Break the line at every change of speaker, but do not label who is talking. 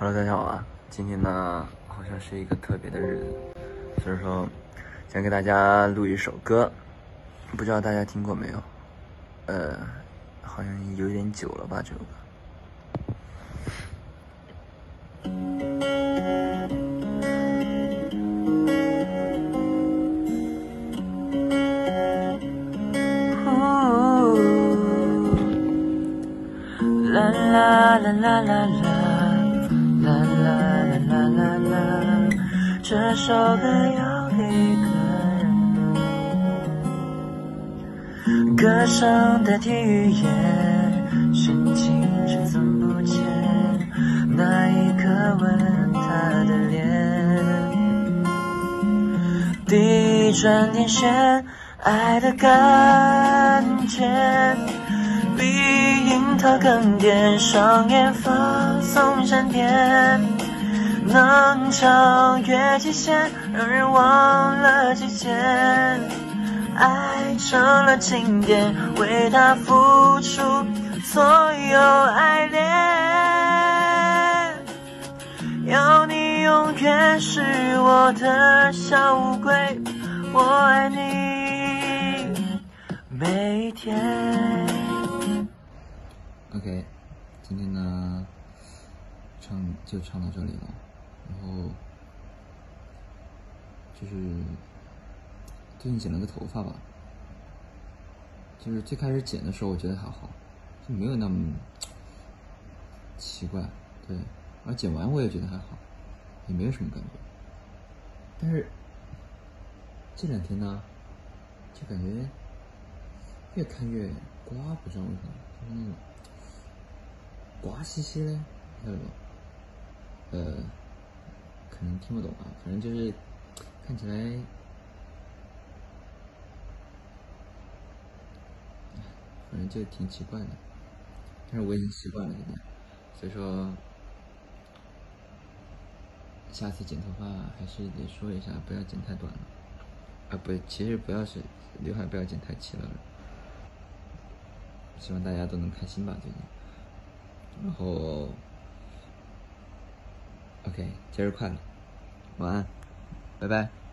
Hello，大家好啊！今天呢，好像是一个特别的日子，所以说想给大家录一首歌，不知道大家听过没有？呃，好像有点久了吧，这首歌。啦啦啦啦啦啦啦啦啦啦啦啦，这首歌要给个人，歌声代替语言，深情却总不见那一刻吻她的脸，第一串电线，爱的感觉。比樱桃更甜，双眼放松闪电，能超越极限，让人忘了季节。爱成了经典，为他付出所有爱恋。要你永远是我的小乌龟，我爱你每一天。OK，今天呢，唱就唱到这里了，然后就是最近剪了个头发吧，就是最开始剪的时候我觉得还好，就没有那么奇怪，对，而剪完我也觉得还好，也没有什么感觉，但是这两天呢，就感觉越看越刮，不知道为什么，就是那种。瓜兮兮的，晓得不？呃，可能听不懂啊，反正就是看起来，反正就挺奇怪的。但是我已经习惯了现在，所以说下次剪头发还是得说一下，不要剪太短了。啊，不，其实不要是刘海不要剪太齐了。希望大家都能开心吧，最近。然后，OK，节日快乐，晚安，拜拜。